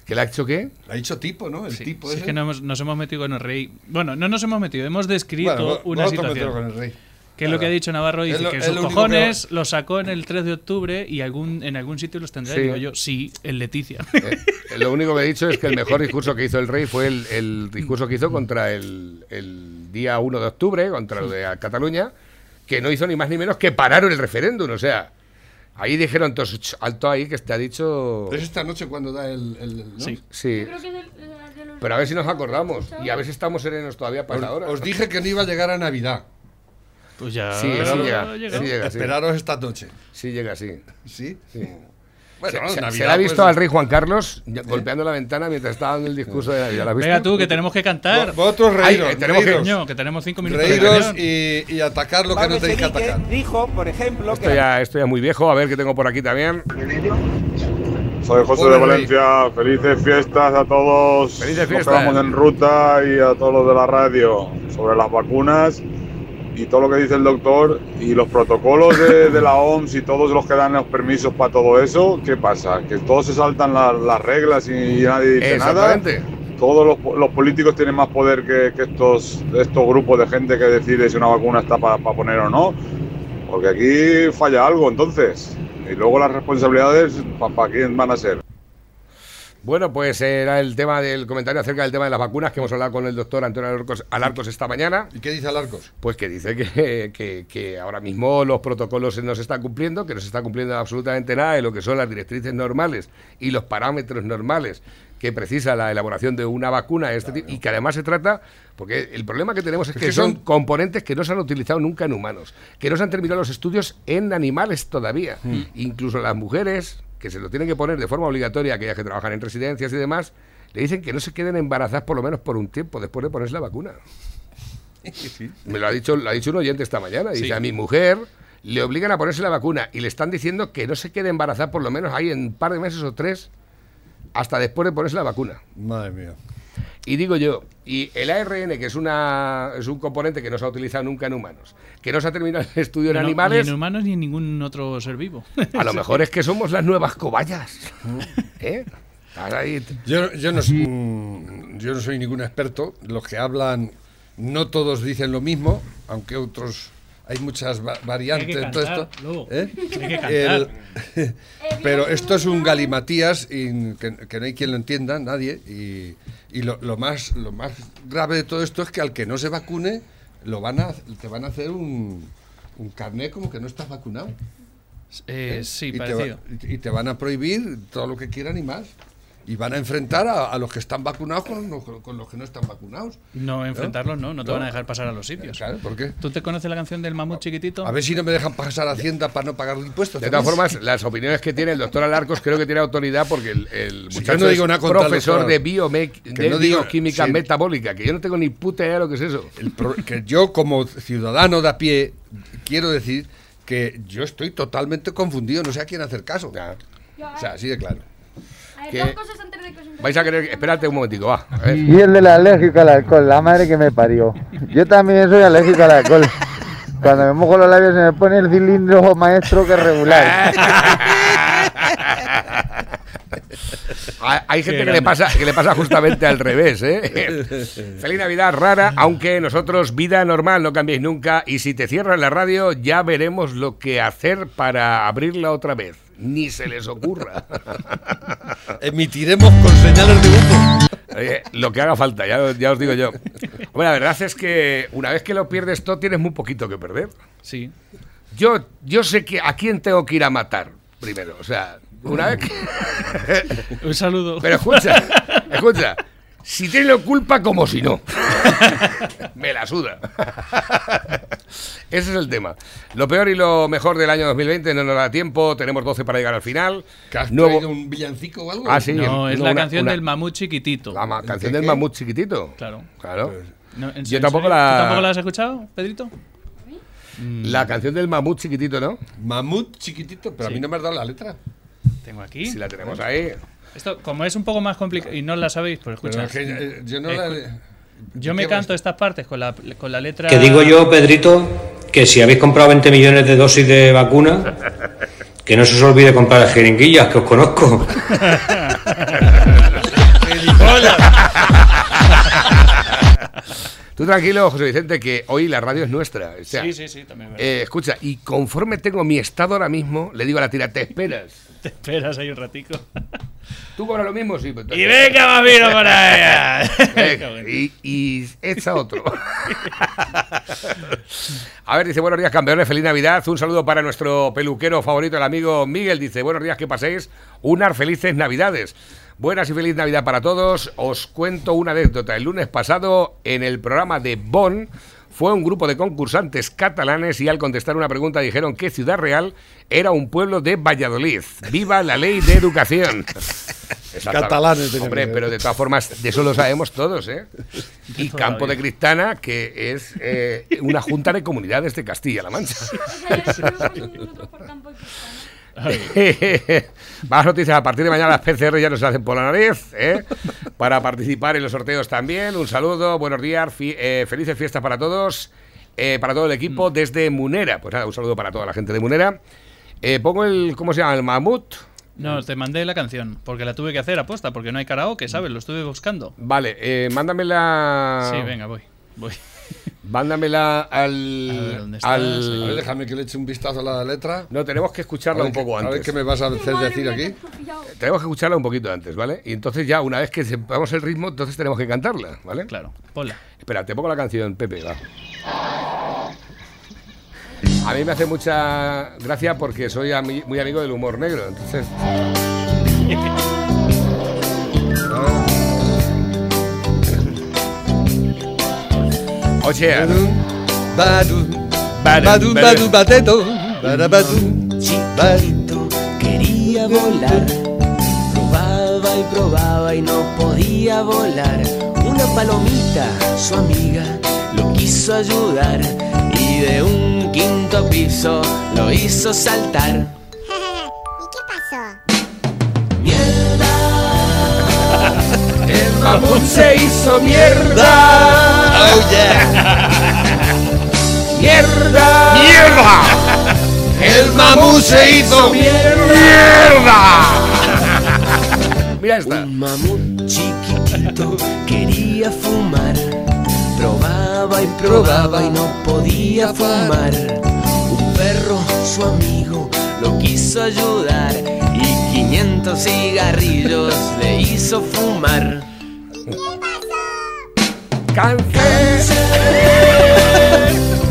¿Que le ha hecho qué? Le ha hecho tipo, ¿no? El Sí, tipo sí, es ese. que no hemos- nos hemos metido con el rey. Bueno, no nos hemos metido, hemos descrito Bueno, una situación. con el rey. Que es lo que ha dicho Navarro, dice lo- que sus cojones los sacó en el 3 de octubre y algún, en algún sitio los tendrá. Sí. Digo yo, sí, en Leticia. Eh, lo único que he dicho es que el mejor discurso que hizo el rey fue el, el discurso que hizo contra el, el día 1 de octubre, contra lo de Cataluña, que no hizo ni más ni menos que pararon el referéndum. O sea, ahí dijeron todos, "Ch, alto ahí, que te ha dicho... Es esta noche cuando da el... el- ¿no? Sí. Sí, pero a ver si nos acordamos y a ver si estamos serenos todavía para Os, ahora. os dije que no iba a llegar a Navidad. Pues ya. Sí, sí llega, llegado. sí llega, sí. Esperaros esta noche. Sí, llega así. ¿Sí? Sí. Bueno, se, Navidad, se le ha visto pues- al rey Juan Carlos ya- golpeando la ventana mientras estaba dando el discurso de Navidad. ¿Lo has visto? Venga tú, que tenemos que cantar. Vosotros Ay, reíros, eh, tenemos que- reíros, Coño, que tenemos cinco minutos de reíros y, y atacar lo que no tenéis que atacar. dijo, por ejemplo, Estoy ya, estoy ya muy viejo, a ver qué tengo por aquí también. Soy José de Valencia. Felices fiestas a todos. Felices Nos fiestas. quedamos en ruta y a todos los de la radio sobre las vacunas y todo lo que dice el doctor y los protocolos de, de la OMS y todos los que dan los permisos para todo eso. ¿Qué pasa? Que todos se saltan la- las reglas y nadie dice nada. Exactamente. Todos los, los políticos tienen más poder que, que estos, estos grupos de gente que decide si una vacuna está para poner o no. Porque aquí falla algo entonces. Y luego las responsabilidades, ¿para quién van a ser? Bueno, pues era el tema del comentario acerca del tema de las vacunas que hemos hablado con el doctor Antonio Alarcos, Alarcos esta mañana. ¿Y qué dice Alarcos? Pues que dice que, que- que ahora mismo los protocolos no se están cumpliendo, que no se está cumpliendo absolutamente nada de lo que son las directrices normales y los parámetros normales que precisa la elaboración de una vacuna de este tipo, y que además se trata, porque el problema que tenemos es, Es que, que son son- componentes que no se han utilizado nunca en humanos, que no se han terminado los estudios en animales todavía. Incluso las mujeres, que se lo tienen que poner de forma obligatoria, aquellas que trabajan en residencias y demás, le dicen que no se queden embarazadas por lo menos por un tiempo después de ponerse la vacuna. [LAUGHS] Me lo ha dicho, lo ha dicho un oyente esta mañana. Dice, Sí. a mi mujer le obligan a ponerse la vacuna y le están diciendo que no se quede embarazada por lo menos ahí en un par de meses o tres hasta después de ponerse la vacuna. Madre mía. Y digo yo, y el ARN, que es, una, es un componente que no se ha utilizado nunca en humanos, que no se ha terminado el estudio en No, animales, Ni en humanos ni en ningún otro ser vivo. a lo [LAUGHS] mejor es que somos las nuevas cobayas. [LAUGHS] ¿Eh? Yo, yo, no, yo no soy ningún experto. Los que hablan, no todos dicen lo mismo, aunque otros hay muchas va- variantes Hay que en todo esto. luego. ¿eh? Hay que cantar. El- [LAUGHS] pero esto es un galimatías y que, que no hay quien lo entienda, nadie. Y, y lo, lo más, lo más grave de todo esto es que al que no se vacune, lo van a, te van a hacer un, un carnet como que no estás vacunado. Eh, ¿eh? sí, y te, va- parecido. y te van a prohibir todo lo que quieran y más. Y van a enfrentar a, a los que están vacunados con los, con los que no están vacunados. No, enfrentarlos no, no te No. van a dejar pasar a los sitios. Claro, ¿por qué? ¿Tú te conoces la canción del mamut chiquitito? A ver si no me dejan pasar a Hacienda para no pagar impuestos. De todas formas, las opiniones que tiene el doctor Alarcos creo que tiene autoridad porque el, muchacho yo no digo es nada contra el profesor de, biome- Que de no digo- bioquímica metabólica, que yo no tengo ni puta idea de lo que es eso. El pro- que yo como ciudadano de a pie quiero decir que yo estoy totalmente confundido, no sé a quién hacer caso. O sea, así de claro. A ver, que- dos cosas antes de que os Vais a querer... Espérate un momentico, va. A ver. Y el de la alérgico al alcohol, la madre que me parió. Yo también soy alérgico al alcohol. Cuando me mojo los labios se me pone el cilindro maestro que regular. [LAUGHS] Hay- gente que le, pasa, que le pasa justamente al revés, ¿eh? [LAUGHS] Feliz Navidad rara, aunque nosotros vida normal no cambiéis nunca y si te cierran la radio ya veremos lo que hacer para abrirla otra vez. Ni se les ocurra. [LAUGHS] Emitiremos con señales de humo. Oye, lo que haga falta, ya, ya os digo yo. Bueno, la verdad es que una vez que lo pierdes todo tienes muy poquito que perder. Sí. Yo, yo sé que a quién tengo que ir a matar primero. O sea, una vez que... Un saludo. Pero escucha, [LAUGHS] escucha. Si tiene culpa, como si no. [LAUGHS] Me la suda. Ese es el tema. Lo peor y lo mejor del año 2020 no nos da tiempo. Tenemos 12 para llegar al final. ¿Que has Nuevo- traído un villancico o algo? Ah, sí. No, es la una- canción una- del mamut chiquitito. La ma- canción ¿De del qué? mamut chiquitito. Claro. Claro. No, ¿en- Yo en tampoco serio? la- ¿Tú tampoco la has escuchado, Pedrito? La canción del mamut chiquitito, ¿no? Mamut chiquitito, pero a mí no me has dado la letra. Tengo aquí. Si la tenemos ahí. Esto, como es un poco más complicado y no la sabéis, pues escucha. Pero es que, eh, yo no la- Yo me ¿Qué canto estas partes con la, con la letra. Que digo yo, Pedrito, que si habéis comprado 20 millones de dosis de vacuna, que no se os olvide comprar las jeringuillas, que os conozco. [LAUGHS] Tú tranquilo, José Vicente, que hoy la radio es nuestra. o sea, Sí, sí, sí, también. eh, escucha, y conforme tengo mi estado ahora mismo, le digo a la tira, te esperas. [LAUGHS] Te esperas ahí un ratico. ¿Tú cobras lo mismo? Sí. pues y venga, mamiro, por allá. [LAUGHS] Y, y echa otro. [LAUGHS] A ver, dice, buenos días, campeones, feliz Navidad. Un saludo para nuestro peluquero favorito, el amigo Miguel. Dice, buenos días, que paséis unas felices Navidades. Buenas y feliz Navidad para todos. Os cuento una anécdota. El lunes pasado, en el programa de Bonn, fue un grupo de concursantes catalanes y al contestar una pregunta dijeron que Ciudad Real era un pueblo de Valladolid. ¡Viva la ley de educación! [LAUGHS] Catalanes Hombre, pero de todas formas, de eso lo sabemos todos, ¿eh? [LAUGHS] Y Campo de Cristana, que es eh, una junta de comunidades de Castilla-La Mancha. [LAUGHS] Más noticias, a partir de mañana las PCR ya nos hacen por la nariz, ¿eh? Para participar en los sorteos también. Un saludo, buenos días, fi- eh, felices fiestas para todos, eh, para todo el equipo desde Munera. Pues nada, un saludo para toda la gente de Munera. Eh, pongo el, ¿cómo se llama? El mamut. No, te mandé la canción, porque la tuve que hacer aposta, porque no hay karaoke, ¿sabes? Lo estuve buscando. Vale, eh, mándamela. Sí, venga, voy. voy. Mándamela al. A ver, ¿dónde está? A al... ver, déjame que le eche un vistazo a la letra. No, tenemos que escucharla un poco A ver antes. qué me vas a hacer decir aquí. Tenemos que escucharla un poquito antes, ¿vale? Y entonces ya, una vez que sepamos el ritmo, entonces tenemos que cantarla, ¿vale? Claro, ponla. Espera, te pongo la canción, Pepe, va. A mí me hace mucha gracia porque soy ami- muy amigo del humor negro, entonces... Oye, Badu, Badu, badu, badu. badu, bateto, barabadu, Chiquitito quería volar, probaba y probaba y no podía volar. Una palomita, su amiga, lo quiso ayudar y de un quinto piso lo hizo saltar. Mamut se hizo mierda. Oh yeah. ¡Mierda! ¡Mierda! El mamut se hizo mierda. Mira esta. Un mamut chiquitito quería fumar, probaba y probaba y no podía podía fumar. Un perro, su amigo, lo quiso ayudar y 500 cigarrillos le hizo fumar. ¡Cáncer!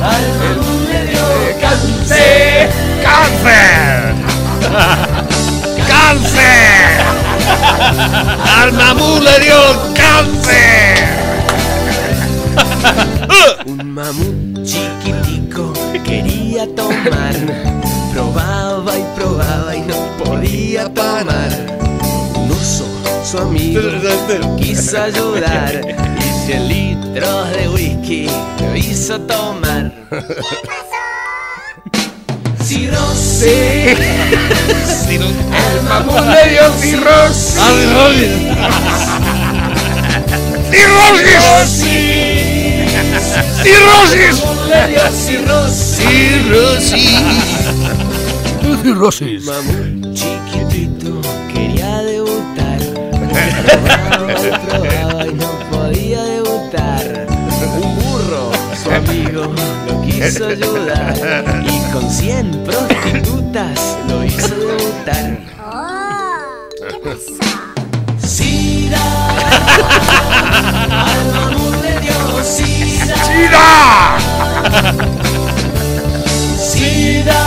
Mamut le dio ¡Cáncer! ¡Cáncer! ¡Cáncer! ¡Al mamut le dio cáncer! Un mamut chiquitico quería tomar. Probaba y probaba y no podía tomar. Su amigo, quiso ayudar. Y 100 litros de whisky lo hizo tomar. Cirrosis. El mamut le dio cirrosis. ¡Cirrosis! ¡Cirrosis! Le dio cirrosis. ¡Cirrosis! Mamut chiquitito quería. Probaba y no podía debutar. Un burro, su amigo, lo quiso ayudar. Y con 100 prostitutas lo hizo debutar. ¿Qué pasó? Sida. Al mamut le dio sida. ¡Sida! Sida.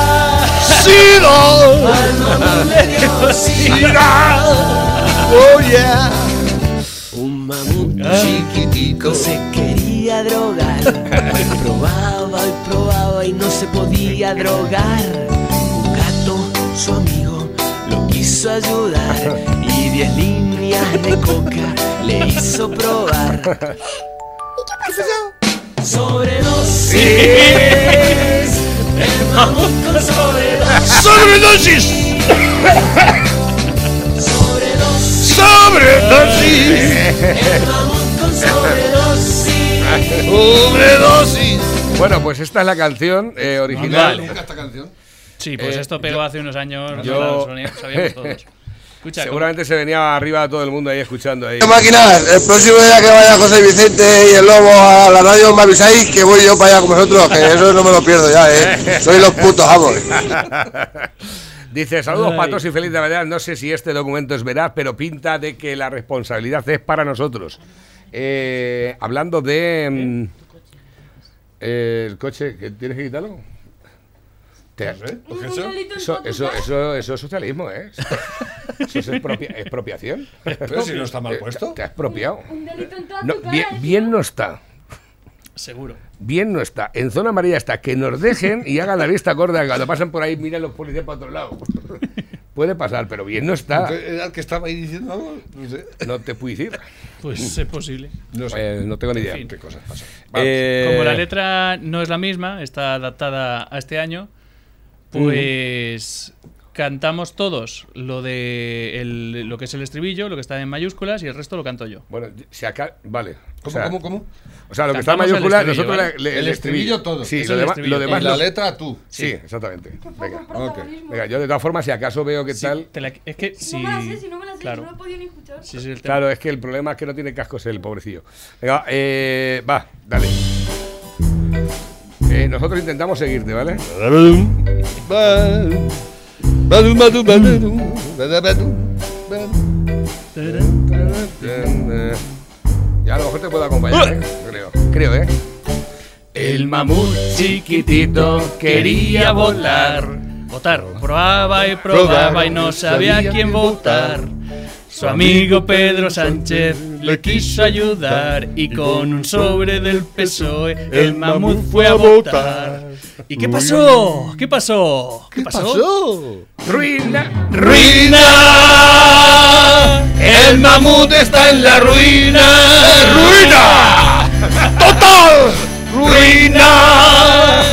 ¡Sida! Al mamut le dio sida. ¡Oh, yeah! Un mamut chiquitico se quería drogar. [LAUGHS] Probaba y probaba y no se podía drogar. Un gato, su amigo, lo quiso ayudar. [LAUGHS] Y 10 líneas de coca le hizo probar. ¿Y qué pasó? Sobredosis. El mamut con sobredosis. ¡Sobredosis! [LAUGHS] Sobredosis. Bueno, pues esta es la canción eh, original. Vale. esta canción? Sí, pues Eh, esto pegó hace unos años. yo- Yo... Sabíamos [LAUGHS] todos. Escucha, Seguramente se venía arriba todo el mundo ahí escuchando ahí. Máquinas, el próximo día que vaya José Vicente y el Lobo a la radio me avisáis que voy yo para allá con vosotros, que eso no me lo pierdo ya, eh. [LAUGHS] Soy los putos amos. [LAUGHS] Dice, saludos Ay. patos y feliz Navidad. No sé si este documento es veraz, pero pinta de que la responsabilidad es para nosotros. Eh, hablando de... eh, el coche, ¿que ¿tienes que quitarlo? Te- eso? Eso, eso, eso, eso es socialismo, ¿eh? Eso es expropia- expropiación. [LAUGHS] Pero si no está mal Eh, puesto. Te has expropiado. Un delito en toda No, tu cara, bien, tío. bien no está. Seguro. Bien no está. En zona amarilla está. Que nos dejen y hagan la lista gorda. Cuando pasan por ahí, miran los policías para otro lado. Puede pasar, pero bien no está. ¿Era el que estaba ahí diciendo algo? No sé. No te puedo decir. Pues es posible. No sé. Eh, no tengo ni idea. En fin. ¿Qué cosas pasan? Eh, Como la letra no es la misma, está adaptada a este año, pues cantamos todos lo de el- lo que es el estribillo, lo que está en mayúsculas y el resto lo canto yo. Bueno, si acá. Vale. ¿Cómo, o sea, cómo, cómo? O sea, lo que está en el mayúscula, nosotros ¿vale? le- le- El estribillo todo. Sí, Es lo, el demás- estribillo. lo demás. Y la letra tú. Sí, exactamente. Venga. Ok. Venga, yo de todas formas, si acaso veo que Sí, tal. te la- es que si, No me la sé, si no me la sé, claro. si no he podido ni escuchar. Sí, sí, el tema. Claro, es que el problema es que no tiene cascos el pobrecillo. Venga, eh, va, dale. Eh, nosotros intentamos seguirte, ¿vale? Ya a lo mejor te puedo acompañar, ¿eh? Creo, creo, ¿eh? El mamut chiquitito quería volar. Votar. Probaba y probaba y no sabía a quién votar. Su amigo Pedro Sánchez le quiso ayudar y con un sobre del PSOE el mamut fue a votar. ¿Y qué pasó? ¿Qué pasó? ¿Qué pasó? ¡Ruina! ¡Ruina! ¡El mamut está en la ruina! ¡Ruina! ¡Total! ¡Ruina!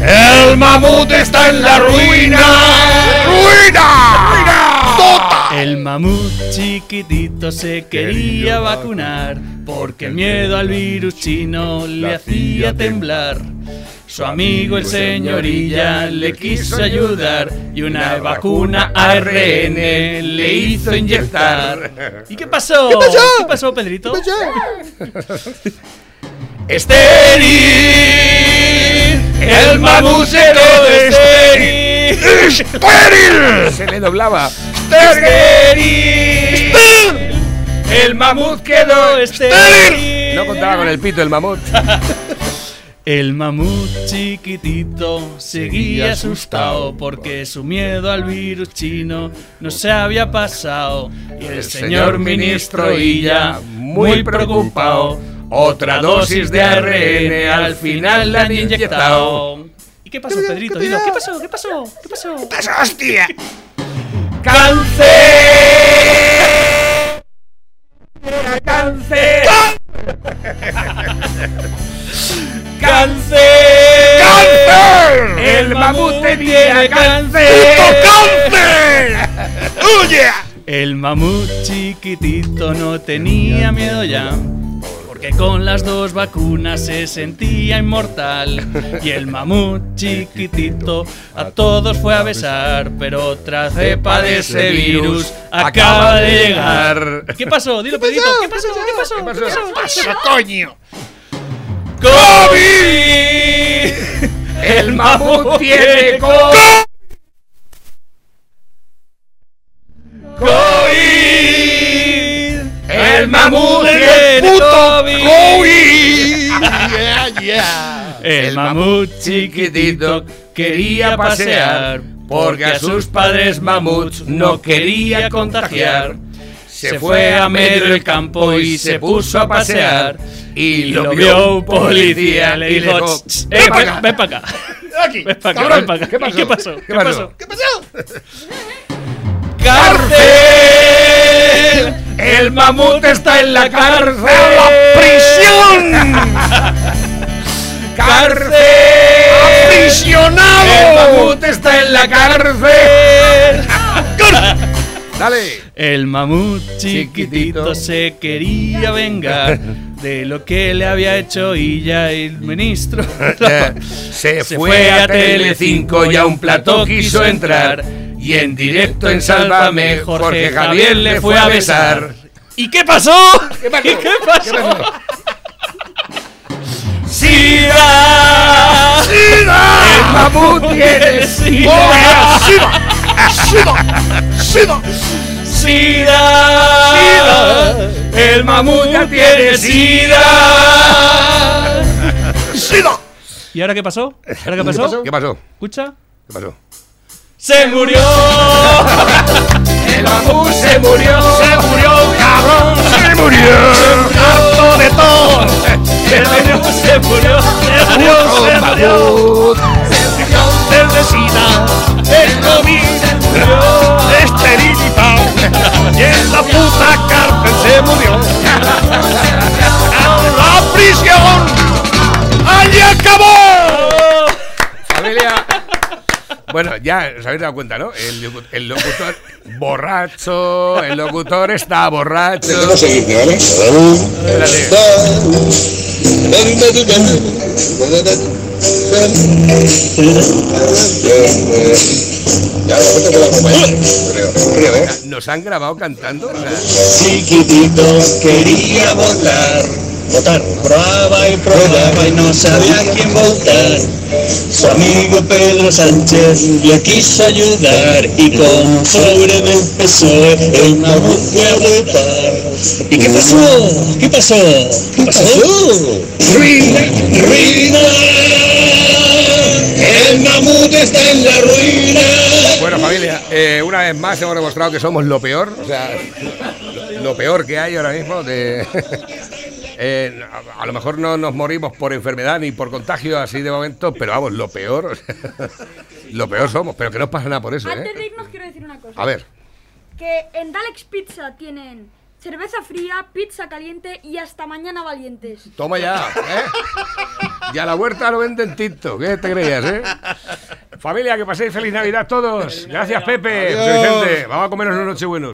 ¡El mamut está en la ruina! ¡Ruina! ¡Total! El mamut chiquitito se quería vacunar porque el miedo al virus chino le hacía temblar. Su amigo el señorilla le quiso ayudar y una vacuna ARN le hizo inyectar. ¿Y qué pasó? ¿Qué pasó, Pedrito? [LAUGHS] ¡Estéril! el mamut quedó estéril. [LAUGHS] ¡Estéril! Se le doblaba. Estéril. El mamut quedó estéril. No contaba con el pito el mamut. [LAUGHS] El mamut chiquitito seguía asustado porque su miedo al virus chino no se había pasado. Y el señor ministro Illa, muy preocupado, otra dosis de ARN al final la han inyectado. ¿Y qué pasó, Pedrito? Dilo, ¿qué pasó? ¿Qué pasó? ¿Qué pasó? ¿Qué pasó, hostia? [LAUGHS] ¡Cáncer! ¡Cáncer! ¡Cáncer! ¡Cáncer! El mamut tenía cáncer. cáncer! ¡Huye! El mamut chiquitito no tenía miedo ya. Porque con las dos vacunas se sentía inmortal. Y el mamut chiquitito a todos fue a besar. Pero otra cepa de ese virus acaba de llegar. ¿Qué pasó? Dilo, Pedrito. ¿Qué pasó? ¿Qué pasó? ¿Qué pasó? ¿Qué pasó? coño? ¡COVID! El mamut tiene COVID. COVID. El mamut tiene COVID. [LAUGHS] El mamut chiquitito quería pasear porque a sus padres mamuts no quería contagiar. Se fue a medio del campo y se puso a pasear. Y lo vio un policía, le dijo: "Ch, ch, eh, ven, ven para acá. [LAUGHS] Aquí. Ven para acá, ven para acá. ¿Qué pasó? ¿Qué pasó? ¿Qué pasó? ¿Qué pasó? [LAUGHS] ¡Cárcel! El mamut está en la cárcel. ¡Prisión! [LAUGHS] ¡Cárcel! ¡Aprisionado! El mamut está en la cárcel. Dale. El mamut chiquitito se quería vengar de lo que le había hecho y ya el ministro [LAUGHS] [LAUGHS] Se, fue a Telecinco y a un plató quiso entrar. y en directo en Sálvame Jorge Javier le fue a besar. ¿Y qué pasó? ¿Qué pasó? ¿Y qué pasó? ¿Qué pasó? ¡Sida! ¡Sida! El mamut tiene sida. ¡Sida! ¡Sida! ¡Sida! ¡Sida! El mamut ya tiene sida. ¡Sida! ¿Y ahora qué pasó? ¿Ahora qué pasó? ¿Qué pasó? ¿Escucha? ¿Qué pasó? ¡Se murió! [LAUGHS] El mamut se murió. Se murió, cabrón. ¡Se murió! ¡Harto de todo! El [LAUGHS] se murió. Se murió, se murió. Del sida. El COVID se murió. Esterilizado. Y en la puta cárcel se murió. [LAUGHS] Bueno, ya os habéis dado cuenta, ¿no? El, el locutor borracho, el locutor está borracho. Nos han grabado cantando. o sea, Chiquitito quería votar, votar, probaba y probaba y no sabía quién votar. Su amigo Pedro Sánchez le quiso ayudar y con sobre del PSOE el mamut fue a votar. ¿Y qué pasó? ¿Qué pasó? ¿Qué pasó? ¡Ruina! ¡Ruina! El mamut está en la ruina. Bueno, familia, eh, una vez más hemos demostrado que somos lo peor, o sea, lo peor que hay ahora mismo. De, [LAUGHS] eh, a, a lo mejor no nos morimos por enfermedad ni por contagio así de momento, pero vamos, lo peor, o [LAUGHS] sea, lo peor somos, pero que no pasa nada por eso, Antes de ¿eh? irnos quiero decir una cosa. A ver, Que en Dalex Pizza tienen cerveza fría, pizza caliente y hasta mañana valientes. toma ya, ¿eh? Y a la huerta lo venden tinto, ¿qué te creías, eh? Familia, que paséis feliz Navidad todos. Gracias, Pepe. José Adiós. Vicente. Vamos a comernos unos noche buenos.